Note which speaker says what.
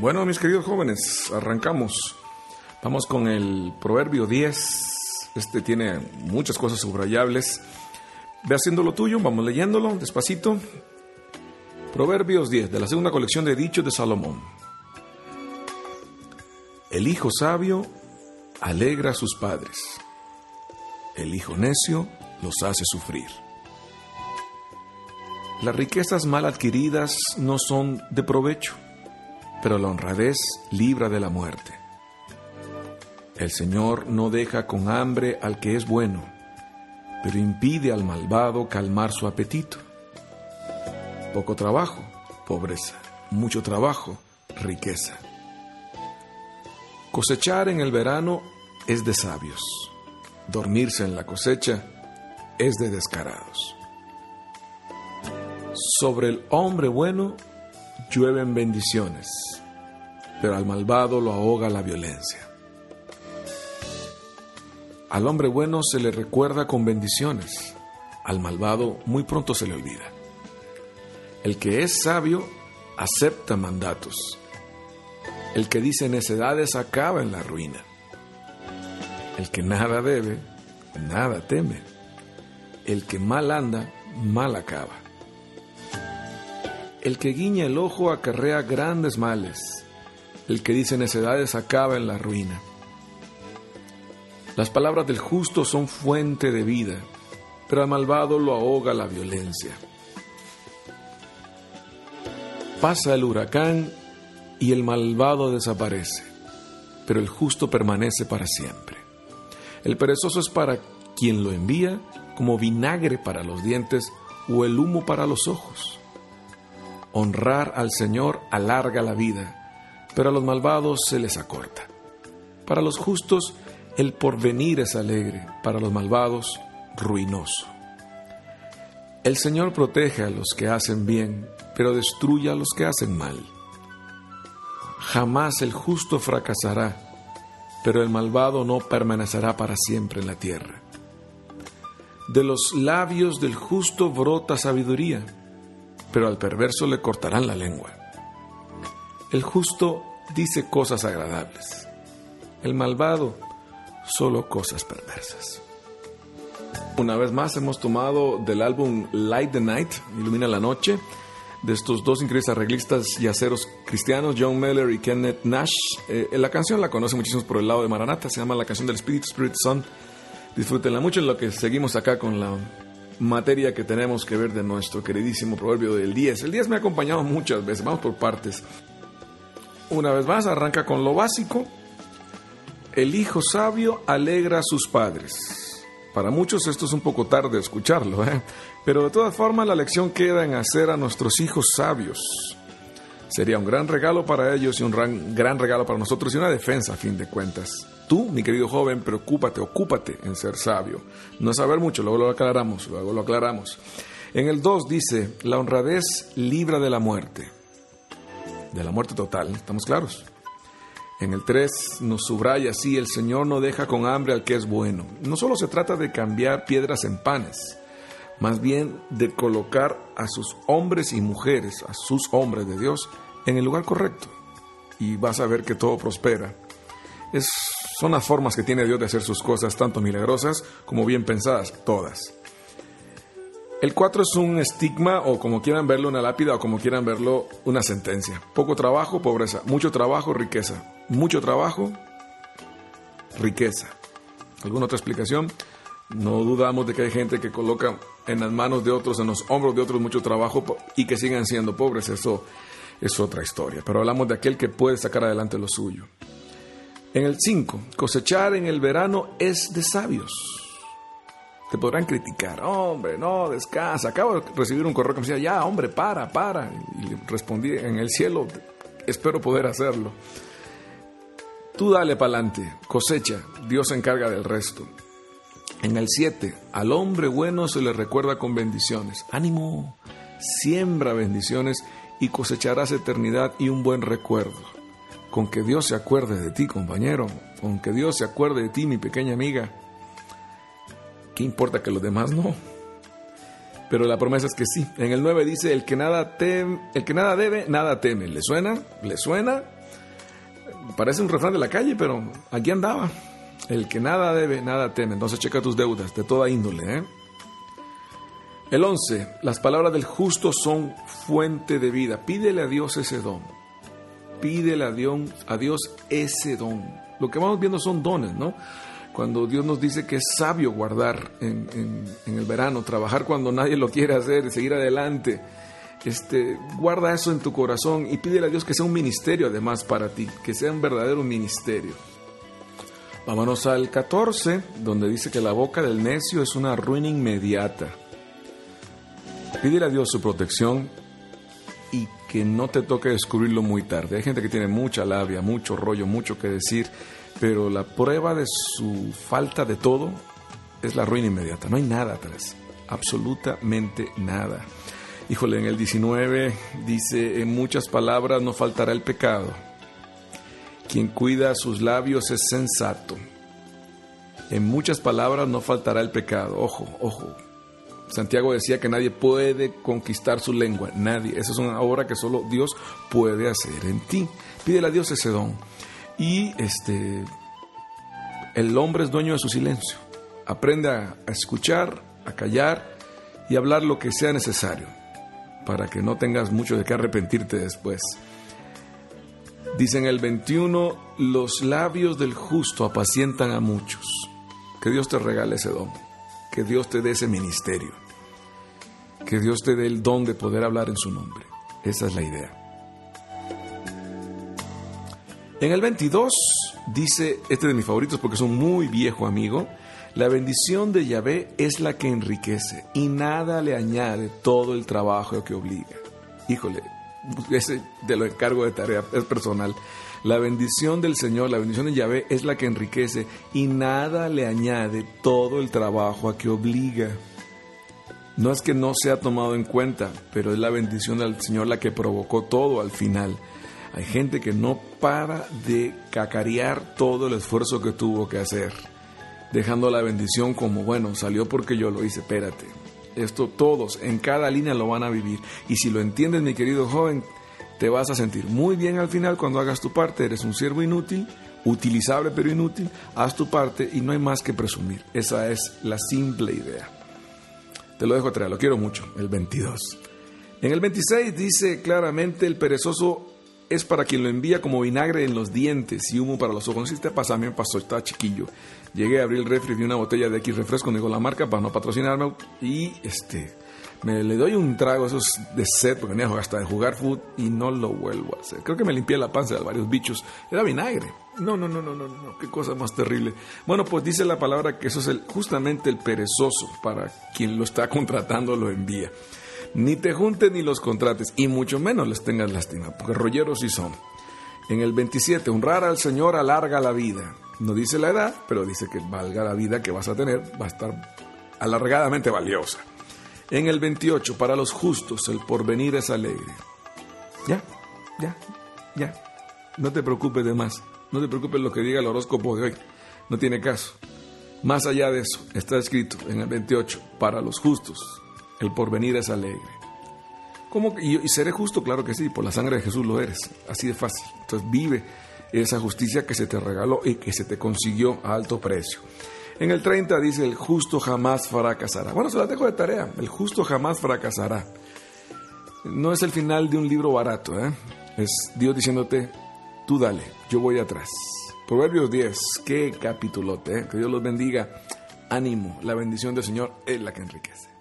Speaker 1: Bueno, mis queridos jóvenes, arrancamos. Vamos con el Proverbio 10. Este tiene muchas cosas subrayables. Ve haciendo lo tuyo, vamos leyéndolo despacito. Proverbios 10, de la segunda colección de dichos de Salomón. El hijo sabio alegra a sus padres. El hijo necio los hace sufrir. Las riquezas mal adquiridas no son de provecho, pero la honradez libra de la muerte. El Señor no deja con hambre al que es bueno, pero impide al malvado calmar su apetito. Poco trabajo, pobreza. Mucho trabajo, riqueza. Cosechar en el verano es de sabios. Dormirse en la cosecha es de descarados. Sobre el hombre bueno llueven bendiciones, pero al malvado lo ahoga la violencia. Al hombre bueno se le recuerda con bendiciones, al malvado muy pronto se le olvida. El que es sabio acepta mandatos. El que dice necedades acaba en la ruina. El que nada debe, nada teme. El que mal anda, mal acaba. El que guiña el ojo acarrea grandes males. El que dice necedades acaba en la ruina. Las palabras del justo son fuente de vida, pero al malvado lo ahoga la violencia. Pasa el huracán y el malvado desaparece, pero el justo permanece para siempre. El perezoso es para quien lo envía como vinagre para los dientes o el humo para los ojos. Honrar al Señor alarga la vida, pero a los malvados se les acorta. Para los justos el porvenir es alegre, para los malvados ruinoso. El Señor protege a los que hacen bien, pero destruye a los que hacen mal. Jamás el justo fracasará, pero el malvado no permanecerá para siempre en la tierra. De los labios del justo brota sabiduría, pero al perverso le cortarán la lengua. El justo dice cosas agradables. El malvado solo cosas perversas. Una vez más hemos tomado del álbum Light the Night, Ilumina la Noche, de estos dos increíbles arreglistas y aceros cristianos, John Miller y Kenneth Nash. Eh, la canción la conoce muchísimos por el lado de Maranata, se llama la canción del Espíritu, Spirit Son. Disfrútenla mucho en lo que seguimos acá con la materia que tenemos que ver de nuestro queridísimo proverbio del 10. El 10 me ha acompañado muchas veces, vamos por partes. Una vez más, arranca con lo básico. El hijo sabio alegra a sus padres. Para muchos esto es un poco tarde escucharlo, ¿eh? pero de todas formas la lección queda en hacer a nuestros hijos sabios. Sería un gran regalo para ellos y un gran, gran regalo para nosotros y una defensa a fin de cuentas. Tú, mi querido joven, preocúpate, ocúpate en ser sabio. No saber mucho, luego lo aclaramos, luego lo aclaramos. En el 2 dice, la honradez libra de la muerte. De la muerte total, ¿estamos claros? En el 3 nos subraya así, el Señor no deja con hambre al que es bueno. No solo se trata de cambiar piedras en panes, más bien de colocar a sus hombres y mujeres, a sus hombres de Dios, en el lugar correcto. Y vas a ver que todo prospera. Es, son las formas que tiene Dios de hacer sus cosas, tanto milagrosas como bien pensadas, todas. El 4 es un estigma o como quieran verlo una lápida o como quieran verlo una sentencia. Poco trabajo, pobreza. Mucho trabajo, riqueza. Mucho trabajo, riqueza. ¿Alguna otra explicación? No dudamos de que hay gente que coloca en las manos de otros, en los hombros de otros mucho trabajo y que sigan siendo pobres. Eso es otra historia. Pero hablamos de aquel que puede sacar adelante lo suyo. En el 5, cosechar en el verano es de sabios. Te podrán criticar, hombre, no, descansa. Acabo de recibir un correo que me decía, ya, hombre, para, para. Y le respondí, en el cielo, espero poder hacerlo. Tú dale para adelante, cosecha, Dios se encarga del resto. En el 7, al hombre bueno se le recuerda con bendiciones. Ánimo, siembra bendiciones y cosecharás eternidad y un buen recuerdo con que Dios se acuerde de ti, compañero, con que Dios se acuerde de ti, mi pequeña amiga. ¿Qué importa que los demás no? Pero la promesa es que sí. En el 9 dice, el que nada, el que nada debe, nada teme. ¿Le suena? ¿Le suena? parece un refrán de la calle, pero aquí andaba. El que nada debe, nada teme. Entonces checa tus deudas de toda índole. ¿eh? El 11. Las palabras del justo son fuente de vida. Pídele a Dios ese don. Pídele a Dios, a Dios ese don. Lo que vamos viendo son dones, ¿no? Cuando Dios nos dice que es sabio guardar en, en el verano, trabajar cuando nadie lo quiere hacer, seguir adelante este, guarda eso en tu corazón y pídele a Dios que sea un ministerio además para ti, que sea un verdadero ministerio. Vámonos al 14, donde dice que la boca del necio es una ruina inmediata. Pídele a Dios su protección y que no te toque descubrirlo muy tarde. Hay gente que tiene mucha labia, mucho rollo, mucho que decir, pero la prueba de su falta de todo es la ruina inmediata. No hay nada atrás, absolutamente nada. Híjole, en el 19 dice, en muchas palabras no faltará el pecado. Quien cuida sus labios es sensato. En muchas palabras no faltará el pecado. Ojo, ojo. Santiago decía que nadie puede conquistar su lengua. Nadie. Esa es una obra que solo Dios puede hacer en ti. Pídele a Dios ese don. Y este, el hombre es dueño de su silencio. Aprende a escuchar, a callar y hablar lo que sea necesario para que no tengas mucho de qué arrepentirte después. Dicen el 21, los labios del justo apacientan a muchos. Que Dios te regale ese don, que Dios te dé ese ministerio, que Dios te dé el don de poder hablar en su nombre. Esa es la idea. En el 22 dice, este de mis favoritos porque es un muy viejo amigo, la bendición de Yahvé es la que enriquece y nada le añade todo el trabajo que obliga. Híjole, ese te lo encargo de tarea, es personal. La bendición del Señor, la bendición de Yahvé es la que enriquece y nada le añade todo el trabajo a que obliga. No es que no sea tomado en cuenta, pero es la bendición del Señor la que provocó todo al final. Hay gente que no para de cacarear todo el esfuerzo que tuvo que hacer dejando la bendición como, bueno, salió porque yo lo hice, espérate. Esto todos, en cada línea lo van a vivir. Y si lo entiendes, mi querido joven, te vas a sentir muy bien al final cuando hagas tu parte. Eres un siervo inútil, utilizable pero inútil. Haz tu parte y no hay más que presumir. Esa es la simple idea. Te lo dejo atrás, lo quiero mucho, el 22. En el 26 dice claramente el perezoso es para quien lo envía como vinagre en los dientes y humo para los ojos. No sé si te pasa, a mí me pasó, estaba chiquillo. Llegué a abrir el refri, vi una botella de X refresco, digo la marca para no patrocinarme y este me le doy un trago esos de sed porque venía hasta de jugar food y no lo vuelvo a hacer. Creo que me limpié la panza de varios bichos. Era vinagre. No, no, no, no, no, no, qué cosa más terrible. Bueno, pues dice la palabra que eso es el, justamente el perezoso para quien lo está contratando lo envía. Ni te juntes ni los contrates, y mucho menos les tengas lástima, porque rolleros sí son. En el 27, honrar al Señor alarga la vida. No dice la edad, pero dice que valga la vida que vas a tener, va a estar alargadamente valiosa. En el 28, para los justos el porvenir es alegre. Ya, ya, ya. No te preocupes de más. No te preocupes lo que diga el horóscopo de hoy. No tiene caso. Más allá de eso, está escrito en el 28, para los justos el porvenir es alegre. ¿Cómo? Y, seré justo, claro que sí, por la sangre de Jesús lo eres, así de fácil. Entonces vive esa justicia que se te regaló y que se te consiguió a alto precio. En el 30 dice, el justo jamás fracasará. Bueno, se la dejo de tarea, el justo jamás fracasará. No es el final de un libro barato, ¿eh? es Dios diciéndote, tú dale, yo voy atrás. Proverbios 10, qué capítulote, ¿eh? que Dios los bendiga. Ánimo, la bendición del Señor es la que enriquece.